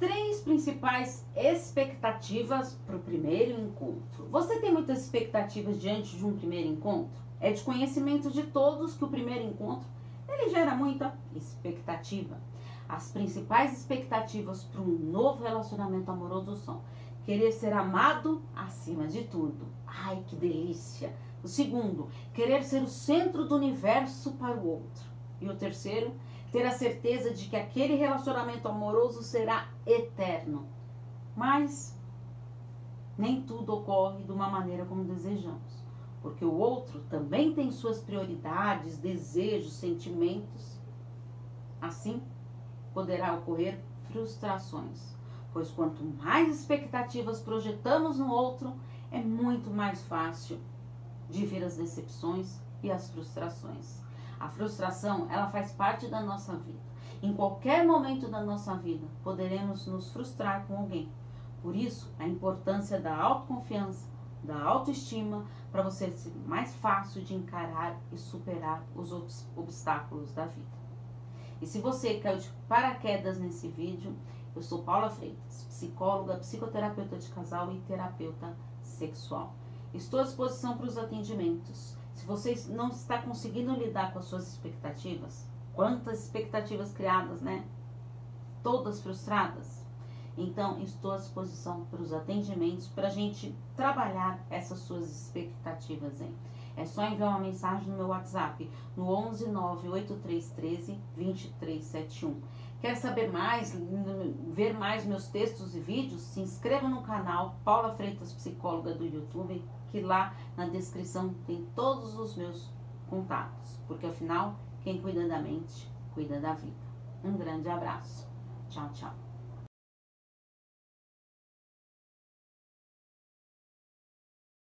três principais expectativas para o primeiro encontro. Você tem muitas expectativas diante de um primeiro encontro? É de conhecimento de todos que o primeiro encontro ele gera muita expectativa. As principais expectativas para um novo relacionamento amoroso são querer ser amado acima de tudo. Ai, que delícia! O segundo, querer ser o centro do universo para o outro. E o terceiro, ter a certeza de que aquele relacionamento amoroso será eterno. Mas nem tudo ocorre de uma maneira como desejamos, porque o outro também tem suas prioridades, desejos, sentimentos. Assim, poderá ocorrer frustrações, pois quanto mais expectativas projetamos no outro, é muito mais fácil de vir as decepções e as frustrações. A frustração, ela faz parte da nossa vida. Em qualquer momento da nossa vida, poderemos nos frustrar com alguém. Por isso, a importância da autoconfiança, da autoestima, para você ser mais fácil de encarar e superar os obstáculos da vida. E se você caiu de paraquedas nesse vídeo, eu sou Paula Freitas, psicóloga, psicoterapeuta de casal e terapeuta sexual. Estou à disposição para os atendimentos. Se você não está conseguindo lidar com as suas expectativas, quantas expectativas criadas, né? Todas frustradas. Então, estou à disposição para os atendimentos para a gente trabalhar essas suas expectativas, hein? É só enviar uma mensagem no meu WhatsApp no 11 98313 2371. Quer saber mais, ver mais meus textos e vídeos? Se inscreva no canal Paula Freitas Psicóloga do YouTube, que lá na descrição tem todos os meus contatos, porque afinal, quem cuida da mente, cuida da vida. Um grande abraço. Tchau, tchau.